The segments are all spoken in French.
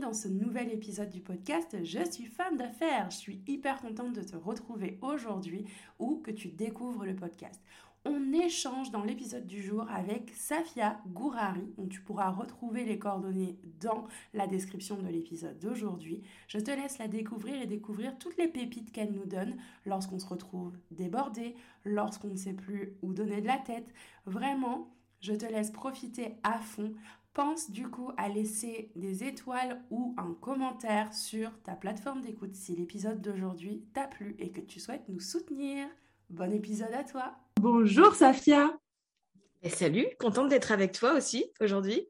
dans ce nouvel épisode du podcast Je suis femme d'affaires. Je suis hyper contente de te retrouver aujourd'hui ou que tu découvres le podcast. On échange dans l'épisode du jour avec Safia Gourari, dont tu pourras retrouver les coordonnées dans la description de l'épisode d'aujourd'hui. Je te laisse la découvrir et découvrir toutes les pépites qu'elle nous donne lorsqu'on se retrouve débordé, lorsqu'on ne sait plus où donner de la tête. Vraiment, je te laisse profiter à fond pense du coup à laisser des étoiles ou un commentaire sur ta plateforme d'écoute si l'épisode d'aujourd'hui t'a plu et que tu souhaites nous soutenir. Bon épisode à toi. Bonjour Safia. Et salut, contente d'être avec toi aussi aujourd'hui.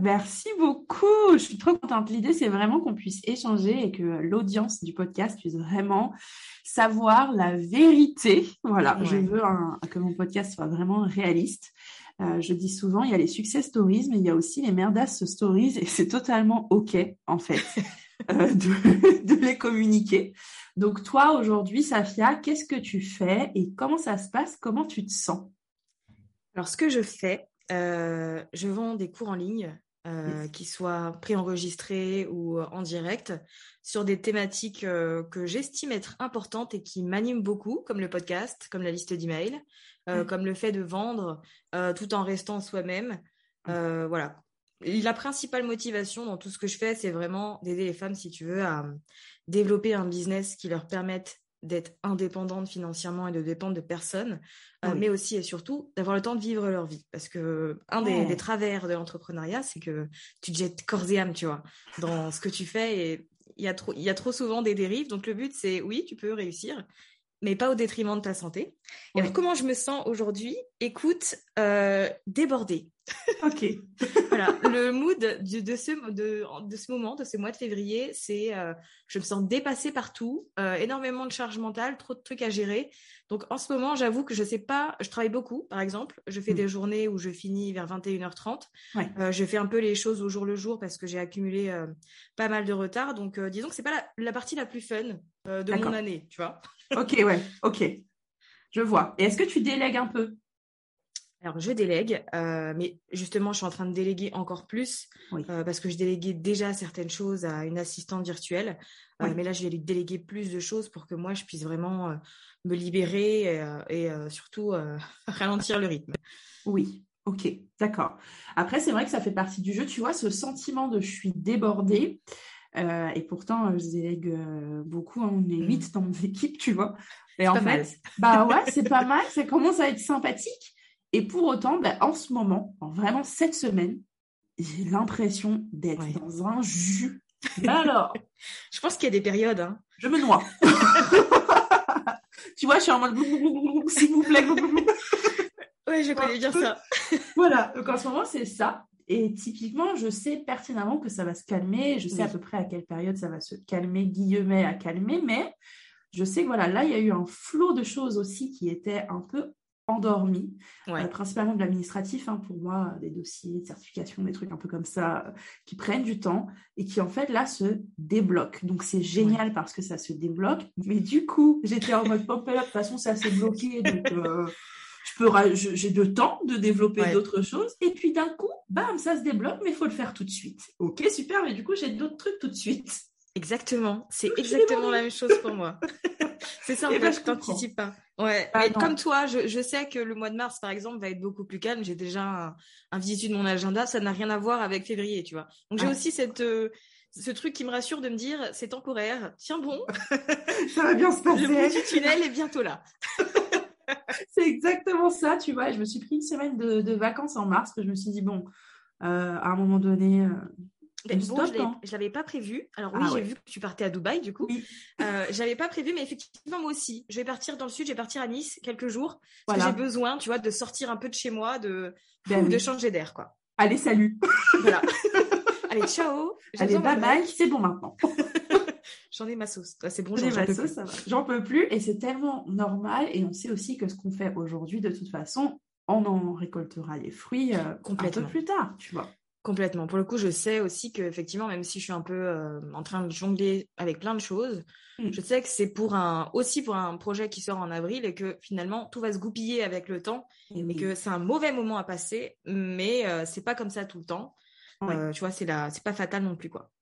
Merci beaucoup. Je suis trop contente. L'idée, c'est vraiment qu'on puisse échanger et que l'audience du podcast puisse vraiment savoir la vérité. Voilà, je veux que mon podcast soit vraiment réaliste. Euh, je dis souvent, il y a les success stories, mais il y a aussi les merdas stories, et c'est totalement OK, en fait, euh, de, les communiquer. Donc toi, aujourd'hui, Safia, qu'est-ce que tu fais et comment ça se passe? Comment tu te sens? Alors, ce que je fais, euh, je vends des cours en ligne qui soient préenregistrés ou en direct sur des thématiques que j'estime être importantes et qui m'animent beaucoup, comme le podcast, comme la liste d'emails. Euh, comme le fait de vendre euh, tout en restant soi-même. Euh, voilà. La principale motivation dans tout ce que je fais, c'est vraiment d'aider les femmes, si tu veux, à développer un business qui leur permette d'être indépendantes financièrement et de dépendre de personne, mais aussi et surtout d'avoir le temps de vivre leur vie. Parce que un des, travers de l'entrepreneuriat, c'est que tu te jettes corps et âme, tu vois, dans ce que tu fais et il y a trop, il y a trop souvent des dérives. Donc le but, c'est oui, tu peux réussir, mais pas au détriment de ta santé. Et alors, comment je me sens aujourd'hui? Écoute, euh, débordée. Ok. voilà, le mood de, de, ce, de, de, ce moment, de ce mois de février, c'est euh, je me sens dépassée partout, euh, énormément de charge mentale, trop de trucs à gérer. Donc en ce moment, j'avoue que je sais pas, je travaille beaucoup, par exemple. Je fais mm. des journées où je finis vers 21h30. Euh, je fais un peu les choses au jour le jour parce que j'ai accumulé euh, pas mal de retard. Donc disons que c'est pas la, la, partie la plus fun de mon année, tu vois. Ok, ouais, ok. Je vois. Et est-ce que tu délègues un peu? Alors, je délègue, euh, mais justement, je suis en train de déléguer encore plus euh, parce que je déléguais déjà certaines choses à une assistante virtuelle. Euh, mais là, je vais lui déléguer plus de choses pour que moi, je puisse vraiment me libérer et, surtout ralentir le rythme. Oui, ok, d'accord. Après, c'est vrai que ça fait partie du jeu. Tu vois, ce sentiment de je suis débordée. Et pourtant, je délègue beaucoup. Hein, on est mmh. huit dans mon équipe, tu vois. Et en fait, bah ouais, c'est pas mal. Ça commence à être sympathique. Et pour autant, ben, en ce moment, vraiment cette semaine, j'ai l'impression d'être dans un jus. Alors, je pense qu'il y a des périodes. Hein. Je me noie. tu vois, je suis en mode s'il vous plaît. oui, je connais bien ça. voilà, donc en ce moment, c'est ça. Et typiquement, je sais pertinemment que ça va se calmer. Je sais à peu près à quelle période ça va se calmer, guillemets, à calmer. Mais je sais que voilà, là, il y a eu un flot de choses aussi qui étaient un peu endormi, euh, principalement de l'administratif, hein, pour moi, des dossiers de certification, des trucs un peu comme ça, euh, qui prennent du temps et qui en fait là se débloquent. Donc c'est génial parce que ça se débloque. Mais du coup, j'étais en mode pop de toute façon ça s'est bloqué, donc euh, je peux j'ai de temps de développer d'autres choses. Et puis d'un coup, bam, ça se débloque, mais il faut le faire tout de suite. Ok, super, mais du coup j'ai d'autres trucs tout de suite. Exactement, c'est exactement la même chose pour moi. c'est ça, en fait, je t'anticipe pas. Ouais, ah, mais comme toi, je, je, sais que le mois de mars, par exemple, va être beaucoup plus calme. J'ai déjà un, un visu de mon agenda, ça n'a rien à voir avec février, tu vois. Donc j'ai aussi cette, euh, ce truc qui me rassure de me dire, c'est temporaire, tiens bon. ça va bien se passer. Le bout du tunnel est bientôt là. c'est exactement ça, tu vois. Je me suis pris une semaine de, de vacances en mars, que je me suis dit, bon, euh, à un moment donné, euh, ben, bon, je ne l'avais pas prévu. Alors oui, ah j'ai vu que tu partais à Dubaï du coup. Oui. Euh, j'avais pas prévu, mais effectivement moi aussi. Je vais partir dans le sud, je vais partir à Nice quelques jours. Parce que j'ai besoin, tu vois, de sortir un peu de chez moi, de, ben de changer d'air, quoi. allez, salut. Voilà. allez, ciao. Allez, bye bye, c'est bon maintenant. J'en ai ma sauce. C'est bon, j'en ma sauce, J'en peux plus et c'est tellement normal. Et on sait aussi que ce qu'on fait aujourd'hui, de toute façon, on en récoltera les fruits euh, un peu plus tard, tu vois. Complètement. Pour le coup, je sais aussi que effectivement, même si je suis un peu euh, en train de jongler avec plein de choses, mm. je sais que c'est pour un aussi pour un projet qui sort en avril et que finalement tout va se goupiller avec le temps et, que c'est un mauvais moment à passer, mais euh, c'est pas comme ça tout le temps. tu vois, c'est la, c'est pas fatal non plus quoi.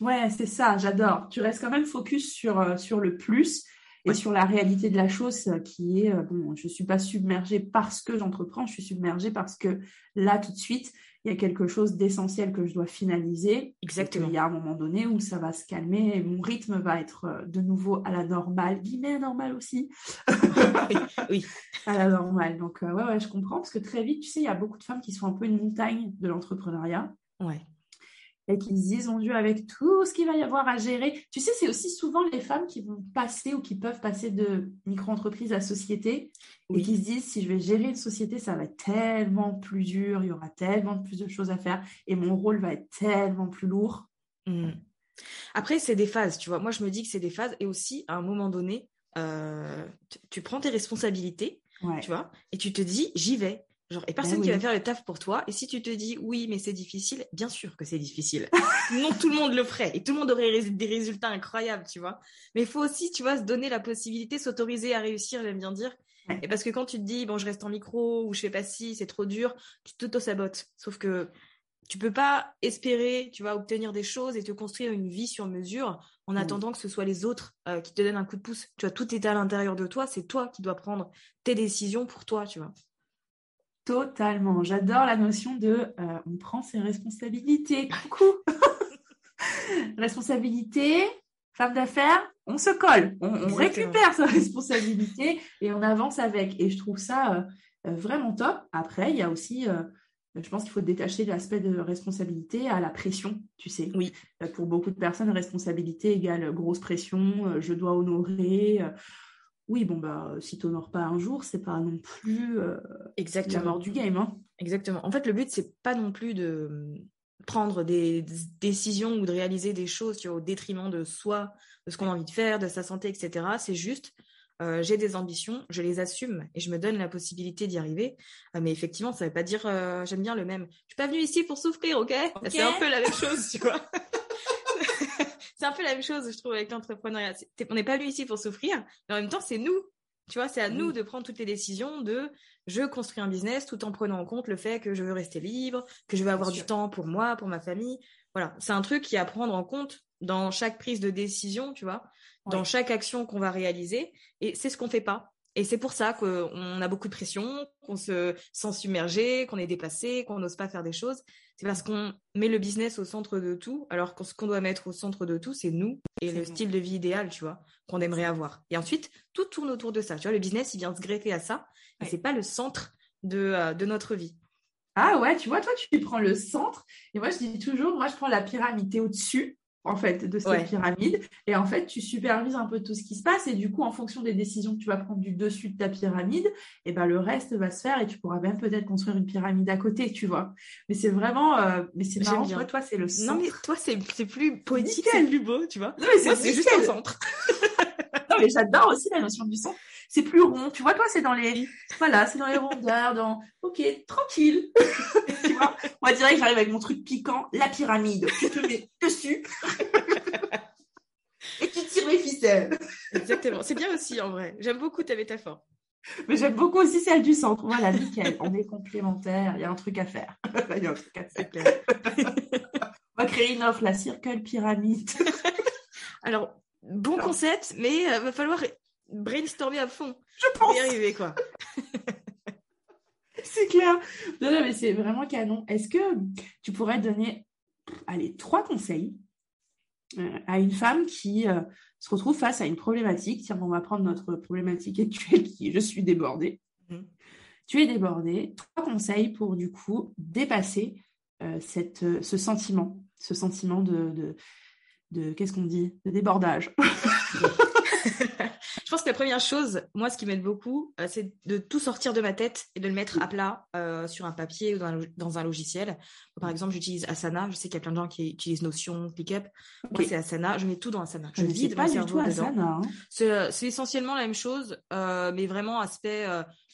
Ouais, c'est ça. J'adore. Tu restes quand même focus sur sur le plus et sur la réalité de la chose qui est, bon, je ne suis pas submergée parce que j'entreprends, je suis submergée parce que là, tout de suite, il y a quelque chose d'essentiel que je dois finaliser. Exactement. Il y a un moment donné où ça va se calmer et mon rythme va être de nouveau à la normale, guillemets normale aussi. oui, À la normale. Donc, ouais, ouais, je comprends parce que très vite, tu sais, il y a beaucoup de femmes qui sont un peu une montagne de l'entrepreneuriat. Ouais et qui se disent, mon Dieu, avec tout ce qu'il va y avoir à gérer. Tu sais, c'est aussi souvent les femmes qui vont passer ou qui peuvent passer de micro-entreprise à société et qui se disent, si je vais gérer une société, ça va être tellement plus dur, il y aura tellement plus de choses à faire et mon rôle va être tellement plus lourd. Mmh. Après, c'est des phases, tu vois. Moi, je me dis que c'est des phases et aussi, à un moment donné, euh, tu prends tes responsabilités, tu vois, et tu te dis, j'y vais. Genre, et personne ben qui va faire le taf pour toi. Et si tu te dis oui, mais c'est difficile, bien sûr que c'est difficile. non, tout le monde le ferait et tout le monde aurait des résultats incroyables, tu vois. Mais il faut aussi, tu vois, se donner la possibilité, s'autoriser à réussir, j'aime bien dire. Et parce que quand tu te dis bon, je reste en micro ou je fais pas si, c'est trop dur, tu t'auto-sabotes. Sauf que tu peux pas espérer, tu vas obtenir des choses et te construire une vie sur mesure en attendant que ce soit les autres euh, qui te donnent un coup de pouce. Tu vois, tout est à l'intérieur de toi, c'est toi qui dois prendre tes décisions pour toi, tu vois. Totalement. J'adore la notion de euh, on prend ses responsabilités. Coucou. responsabilité, femme d'affaires, on se colle, on, récupère sa responsabilité et on avance avec. Et je trouve ça euh, euh, vraiment top. Après, il y a aussi, je pense qu'il faut détacher l'aspect de responsabilité à la pression, tu sais. Oui. pour beaucoup de personnes, responsabilité égale grosse pression, je dois honorer oui, bon, bah, si tu n'honores pas un jour, c'est pas non plus euh, Exactement. la mort du game. Hein. Exactement. En fait, le but, c'est pas non plus de hum, prendre des décisions ou de réaliser des choses au détriment de soi, de ce qu'on a envie de faire, de sa santé, etc. C'est juste, euh, j'ai des ambitions, je les assume et je me donne la possibilité d'y arriver. Euh, mais effectivement, ça ne veut pas dire j'aime bien le même. Je suis pas venue ici pour souffrir, ok, C'est un peu la même chose, tu vois. c'est un peu la même chose, je trouve, avec l'entrepreneuriat. On n'est pas venu ici pour souffrir, mais en même temps, c'est nous. Tu vois, c'est à nous de prendre toutes les décisions de je construis un business tout en prenant en compte le fait que je veux rester libre, que je veux avoir du temps pour moi, pour ma famille. Voilà, c'est un truc qui est à prendre en compte dans chaque prise de décision, tu vois, dans chaque action qu'on va réaliser. Et c'est ce qu'on fait pas. Et c'est pour ça qu'on a beaucoup de pression, qu'on se sent submergé, qu'on est dépassé, qu'on n'ose pas faire des choses. C'est parce qu'on met le business au centre de tout, alors que ce qu'on doit mettre au centre de tout, c'est nous et le style de vie idéal, tu vois, qu'on aimerait avoir. Et ensuite, tout tourne autour de ça. Tu vois, le business, il vient se greffer à ça, mais c'est pas le centre de, euh, de notre vie. Ah ouais, tu vois, toi, tu prends le centre. Et moi, je dis toujours, moi, je prends la pyramide, au-dessus en fait, de cette pyramide. Et en fait, tu supervises un peu tout ce qui se passe. Et du coup, en fonction des décisions que tu vas prendre du dessus de ta pyramide, et eh ben, le reste va se faire et tu pourras même peut-être construire une pyramide à côté, tu vois. Mais c'est vraiment, euh, mais c'est marrant, toi, toi c'est le centre. Non, mais toi, c'est, plus poétique, c'est plus beau, tu vois. Non, mais c'est, juste le centre. non, mais j'adore aussi la notion du centre c'est plus rond. Tu vois, toi, c'est dans les, voilà, c'est dans les rondeurs, dans, ok, tranquille. tu vois, moi, que j'arrive avec mon truc piquant, la pyramide. Tu te mets dessus. et tu tires les ficelles. Exactement. C'est bien aussi, en vrai. J'aime beaucoup ta métaphore. Mais j'aime beaucoup aussi celle du centre. Voilà, nickel. On est complémentaires. Il y a un truc à faire. Il y a un truc à faire. On va créer une offre, la Circle Pyramide. Alors, bon concept, mais il euh, va falloir brainstormer à fond. Je pense. y arriver, quoi. c'est clair. Non, non, mais c'est vraiment canon. Est-ce que tu pourrais donner, allez, trois conseils euh, à une femme qui euh, se retrouve face à une problématique? Tiens, on va prendre notre problématique actuelle qui est je suis débordée. Mhm. Tu es débordée. Trois conseils pour, du coup, dépasser euh, cette, ce sentiment, ce sentiment de, de, de qu'est-ce qu'on dit? De débordage. Je pense que la première chose, moi, ce qui m'aide beaucoup, euh, c'est de tout sortir de ma tête et de le mettre à plat euh, sur un papier ou dans un, logiciel. Par exemple, j'utilise Asana. Je sais qu'il y a plein de gens qui utilisent Notion, ClickUp. Moi, c'est Asana. Je mets tout dans Asana. Je vide mon cerveau dedans. Hein. C'est essentiellement la même chose, mais vraiment aspect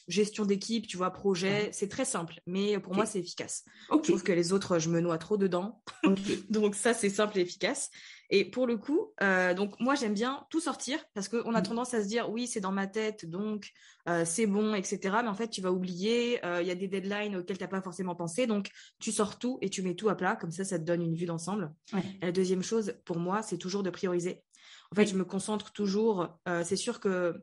gestion d'équipe, tu vois, projet. C'est très simple, mais pour moi, c'est efficace. Je trouve que les autres, je me noie trop dedans. donc ça, c'est simple et efficace. Et pour le coup, euh, donc moi j'aime bien tout sortir parce qu'on a mm. tendance à se dire oui c'est dans ma tête donc euh, c'est bon etc. Mais en fait tu vas oublier, euh, il y a des deadlines auxquels tu n'as pas forcément pensé donc tu sors tout et tu mets tout à plat comme ça ça te donne une vue d'ensemble. la deuxième chose pour moi c'est toujours de prioriser. En fait je me concentre toujours. c'est sûr que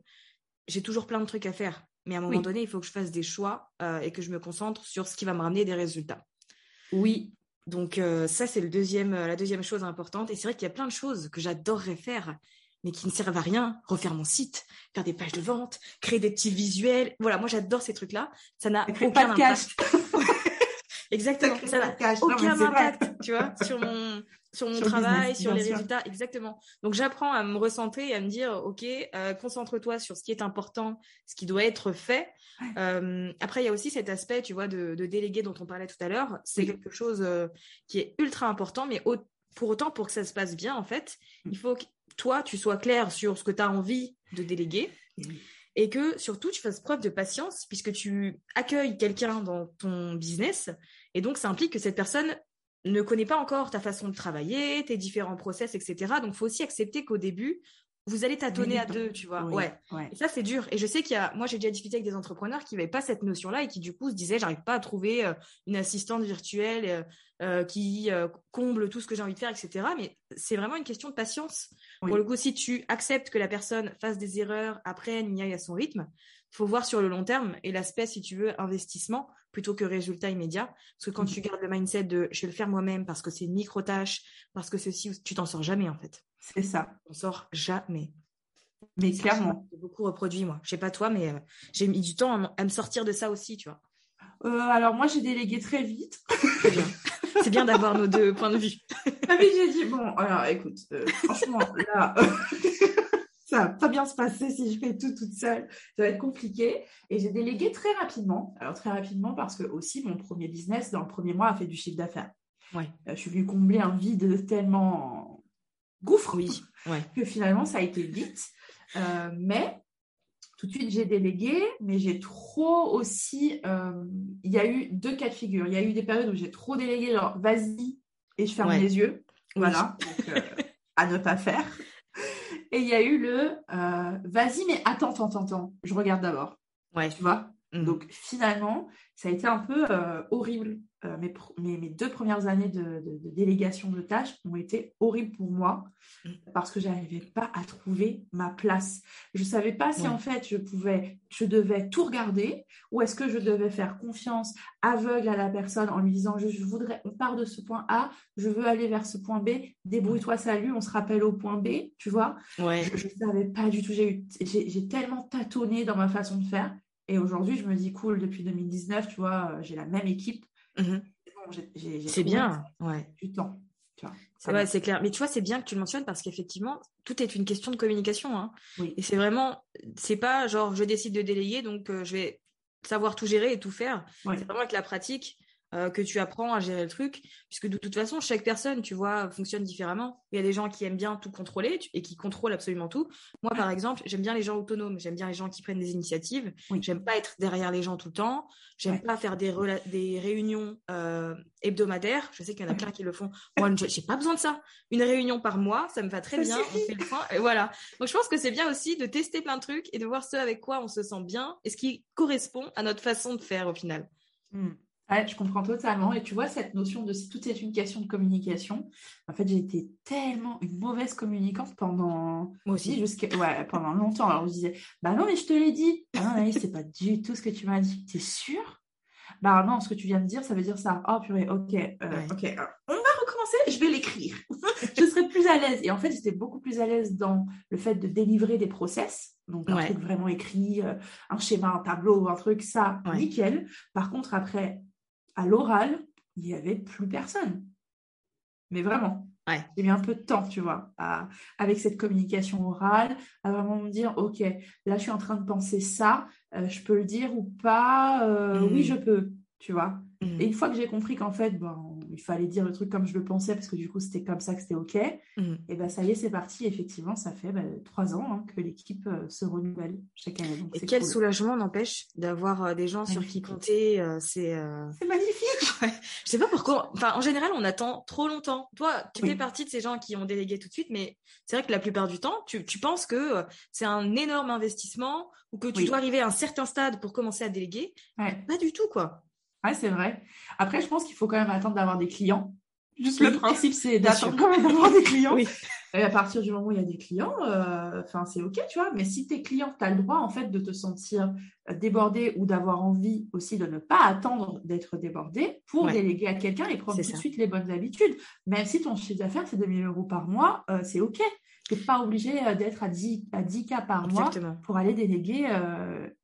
j'ai toujours plein de trucs à faire mais à un moment donné, il faut que je fasse des choix euh, et que je me concentre sur ce qui va me ramener des résultats. Oui. Donc euh, ça, c'est le deuxième, euh, la deuxième chose importante. Et c'est vrai qu'il y a plein de choses que j'adorerais faire, mais qui ne servent à rien. Refaire mon site, faire des pages de vente, créer des petits visuels. Voilà, moi j'adore ces trucs-là. Ça n'a aucun impact. Exactement. Ça n'a aucun impact, tu vois, sur mon, sur mon travail, sur les résultats. Exactement. Donc, j'apprends à me recentrer et à me dire, OK, euh, concentre-toi sur ce qui est important, ce qui doit être fait. Euh, après, il y a aussi cet aspect, tu vois, de, de déléguer dont on parlait tout à l'heure. C'est quelque chose euh, qui est ultra important, mais pour autant, pour que ça se passe bien, en fait, mm. il faut que toi, tu sois clair sur ce que tu as envie de déléguer et que surtout tu fasses preuve de patience puisque tu accueilles quelqu'un dans ton business et donc ça implique que cette personne ne connaît pas encore ta façon de travailler, tes différents process, etc. Donc, il faut aussi accepter qu'au début, vous allez tâtonner à deux, tu vois. ouais. Et ça, c'est dur. Et je sais qu'il y a, moi, j'ai déjà discuté avec des entrepreneurs qui n'avaient pas cette notion-là et qui, du coup, se disaient, j'arrive pas à trouver euh, une assistante virtuelle euh, euh, qui comble tout ce que j'ai envie de faire, etc. Mais c'est vraiment une question de patience. Pour le coup, si tu acceptes que la personne fasse des erreurs, apprenne, y aille à son rythme, faut voir sur le long terme et l'aspect, si tu veux, investissement plutôt que résultat immédiat. Parce que quand tu mmh. gardes le mindset de je vais le faire moi-même parce que c'est une micro-tâche, parce que ceci, tu t'en sors jamais en fait. C'est ça. On sort jamais. Mais clairement. J'ai beaucoup reproduit moi. Je sais pas toi, mais euh, j'ai mis du temps à, me sortir de ça aussi, tu vois. Euh, alors moi, j'ai délégué très vite. C'est bien. C'est bien d'avoir nos deux points de vue. ah oui, j'ai dit, bon, alors écoute, euh, franchement, là, ça va pas bien se passer si je fais tout toute seule. Ça va être compliqué. Et j'ai délégué très rapidement. Alors très rapidement parce que aussi mon premier business dans le premier mois a fait du chiffre d'affaires. Ouais. Euh, je suis venue combler un vide tellement gouffre oui. que finalement ça a été vite. Euh, mais tout de suite j'ai délégué, mais j'ai trop aussi. Euh, il y a eu deux cas de figure. Il y a eu des périodes où j'ai trop délégué, genre vas-y et je ferme les yeux. Voilà. Donc, à ne pas faire. Et il y a eu le euh, vas-y, mais attends, attends, attends, je regarde d'abord. Ouais. Tu vois? Mmh. Donc finalement, ça a été un peu euh, horrible euh, mes, mes, deux premières années de, délégation de tâches ont été horribles pour moi mm. parce que j'arrivais pas à trouver ma place. Je savais pas si en fait je pouvais, je devais tout regarder ou est-ce que je devais faire confiance aveugle à la personne en lui disant je, voudrais, on part de ce point A, je veux aller vers ce point B, débrouille-toi, salut, on se rappelle au point B, tu vois. Ouais. Je, ne savais pas du tout, j'ai tellement tâtonné dans ma façon de faire. Et aujourd'hui, je me dis, cool, depuis 2019, tu vois, j'ai la même équipe Mmh c'est bien, ouais. Du temps. Ouais, c'est clair. Mais tu vois, c'est bien que tu le mentionnes parce qu'effectivement, tout est une question de communication. Hein. Et c'est vraiment, c'est pas genre je décide de délayer, donc euh, je vais savoir tout gérer et tout faire. C'est vraiment avec la pratique euh, que tu apprends à gérer le truc, puisque de toute façon, chaque personne, tu vois, fonctionne différemment. Il y a des gens qui aiment bien tout contrôler et qui contrôlent absolument tout. Moi, par exemple, j'aime bien les gens autonomes, j'aime bien les gens qui prennent des initiatives. J'aime pas être derrière les gens tout le temps. J'aime pas faire des, des réunions euh, hebdomadaires. Je sais qu'il y en a plein qui le font. Moi, j'ai pas besoin de ça. Une réunion par mois, ça me va très bien. On fait le point. Et voilà. Donc, je pense que c'est bien aussi de tester plein de trucs et de voir ce avec quoi on se sent bien et ce qui correspond à notre façon de faire au final. Mmh je comprends totalement. Et tu vois, cette notion de si tout est une question de communication, en fait, j'ai été tellement une mauvaise communicante pendant. Moi aussi. Jusqu'à... Ouais, pendant longtemps. Alors, je disais, bah non, mais je te l'ai dit. Ah non, c'est pas du tout ce que tu m'as dit. T'es sûr Bah non, ce que tu viens de dire, ça veut dire ça. Oh purée, ok. Euh, ok. on va recommencer, je vais l'écrire. je serai plus à l'aise. Et en fait, j'étais beaucoup plus à l'aise dans le fait de délivrer des process. Donc, un truc vraiment écrit, euh, un schéma, un tableau, un truc, ça, nickel. Par contre, après, à l'oral, il n'y avait plus personne. Mais vraiment. Ouais. J'ai mis un peu de temps, tu vois, avec cette communication orale, à vraiment me dire, OK, là, je suis en train de penser ça, euh, je peux le dire ou pas euh, Oui, mmh. je peux, tu vois. Mmh. Et une fois que j'ai compris qu'en fait, bon, il fallait dire le truc comme je le pensais, parce que du coup, c'était comme ça que c'était OK, mmh. et ben ça y est, c'est parti. Effectivement, ça fait ben, trois ans hein, que l'équipe euh, se renouvelle chaque année. et quel soulagement n'empêche d'avoir euh, des gens sur qui compter. Euh, c'est magnifique. ouais. Je sais pas pourquoi. Enfin, en général, on attend trop longtemps. Toi, tu fais partie de ces gens qui ont délégué tout de suite, mais c'est vrai que la plupart du temps, tu, tu penses que c'est un énorme investissement ou que tu dois arriver à un certain stade pour commencer à déléguer. Pas du tout, quoi. Ouais, c'est vrai. Après, je pense qu'il faut quand même attendre d'avoir des clients. Juste le principe, c'est d'attendre quand même d'avoir des clients. Oui. Et à partir du moment où il y a des clients, euh, c'est OK, tu vois. Mais si tes clients, tu as le droit, en fait, de te sentir euh, débordé ou d'avoir envie aussi de ne pas attendre d'être débordé pour déléguer à quelqu'un et prendre tout de suite les bonnes habitudes. Même si ton chiffre d'affaires, c'est 2000 euros par mois, euh, c'est OK. Tu n'es pas obligé d'être à 10, à 10 cas par mois pour aller déléguer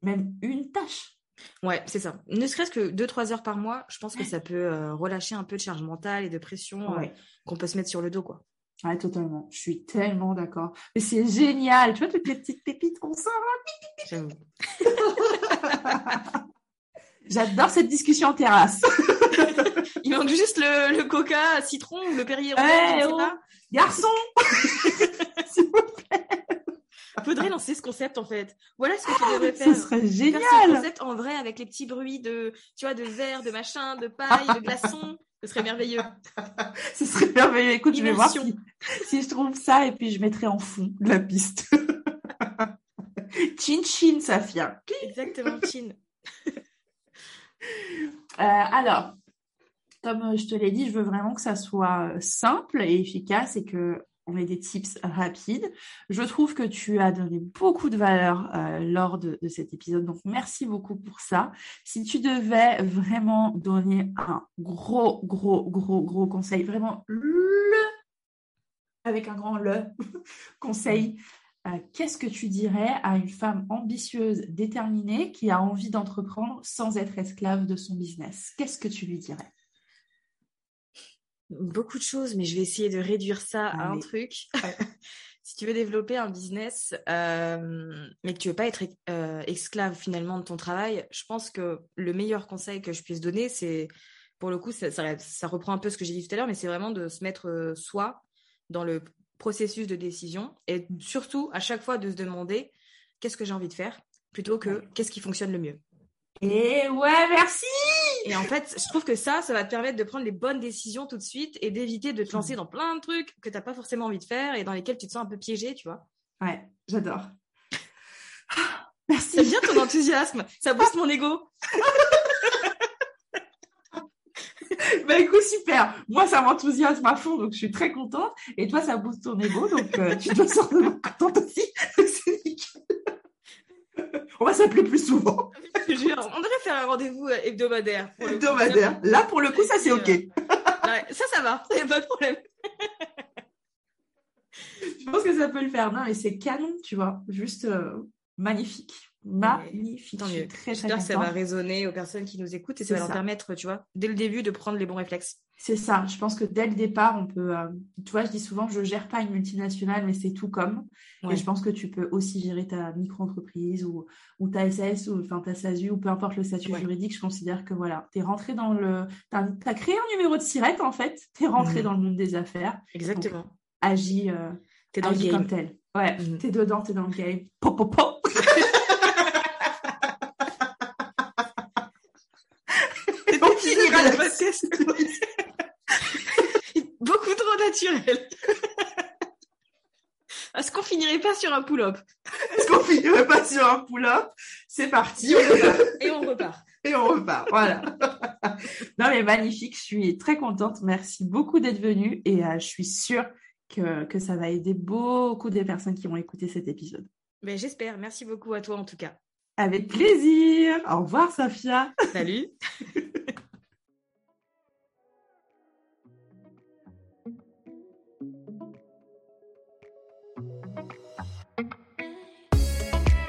même une tâche. Ouais, c'est ça. Ne serait-ce que 2-3 heures par mois, je pense que ça peut euh, relâcher un peu de charge mentale et de pression euh, qu'on peut se mettre sur le dos, quoi. Ouais, totalement. Je suis tellement d'accord. Mais c'est génial. Tu vois, toutes les petites pépites qu'on sort. J'adore cette discussion en terrasse. Il manque juste le, coca citron ou le Perrier ouais, oh. Garçon faudrait lancer ce concept en fait. Voilà ce que tu devrais faire. Ce serait génial. ce concept en vrai avec les petits bruits de, tu vois, de verre, de machin, de paille, de glaçons. Ce serait merveilleux. ce serait merveilleux. Écoute, je vais voir si, si, je trouve ça et puis je mettrai en fond de la piste. chin chin, Safia. Exactement, chin. Euh, alors, comme je te l'ai dit, je veux vraiment que ça soit simple et efficace et que on met des tips rapides. Je trouve que tu as donné beaucoup de valeur euh, lors de, cet épisode, donc merci beaucoup pour ça. Si tu devais vraiment donner un gros, gros, gros, gros conseil, vraiment le, avec un grand le conseil, euh, qu'est-ce que tu dirais à une femme ambitieuse, déterminée, qui a envie d'entreprendre sans être esclave de son business? Qu'est-ce que tu lui dirais? Beaucoup de choses, mais je vais essayer de réduire ça à un truc. si tu veux développer un business, euh, mais que tu veux pas être euh, esclave finalement de ton travail, je pense que le meilleur conseil que je puisse donner, c'est, pour le coup, ça, ça, reprend un peu ce que j'ai dit tout à l'heure, mais c'est vraiment de se mettre euh, soi dans le processus de décision et surtout à chaque fois de se demander qu'est-ce que j'ai envie de faire plutôt que qu'est-ce qui fonctionne le mieux. Et ouais, merci et en fait, je trouve que ça, ça va te permettre de prendre les bonnes décisions tout de suite et d'éviter de te lancer dans plein de trucs que tu n'as pas forcément envie de faire et dans lesquels tu te sens un peu piégé, tu vois. Ouais, j'adore. Merci. C'est bien ton enthousiasme. Ça booste mon ego. bah écoute, super. Moi, ça m'enthousiasme à fond, donc je suis très contente. Et toi, ça booste ton ego, donc euh, tu dois sortir contente aussi. On va s'appeler plus souvent. Je jure, on devrait faire un rendez-vous euh, hebdomadaire. Hebdomadaire. Là, pour le coup, ça, c'est OK. ça, ça va. Il n'y a pas de problème. Je pense que ça peut le faire. Non, mais c'est canon, tu vois. Juste euh, magnifique magnifique. J'espère que ça va résonner aux personnes qui nous écoutent et ça va leur permettre, tu vois, dès le début de prendre les bons réflexes. C'est ça. Je pense que dès le départ, on peut. Euh, tu vois, je dis souvent, je gère pas une multinationale, mais c'est tout comme. Et je pense que tu peux aussi gérer ta micro-entreprise ou, ou ta SS ou enfin ta SASU ou peu importe le statut juridique. Je considère que voilà, tu es rentré dans le. Tu as, créé un numéro de sirette en fait. Tu es rentré mmh. dans le monde des affaires. Exactement. agis. Euh, es dans le game. comme tel. Ouais, mmh. tu es dedans, tu es dans le game. Pop, pop, pop. Beaucoup trop naturel. Est-ce qu'on finirait pas sur un pull-up Est-ce qu'on finirait pas sur un pull-up? C'est parti. Et on repart. Et on repart. Voilà. non mais magnifique. Je suis très contente. Merci beaucoup d'être venu et euh, je suis sûre que, que ça va aider beaucoup des personnes qui vont écouter cet épisode. Mais j'espère. Merci beaucoup à toi en tout cas. Avec plaisir. Au revoir, Safia. Salut.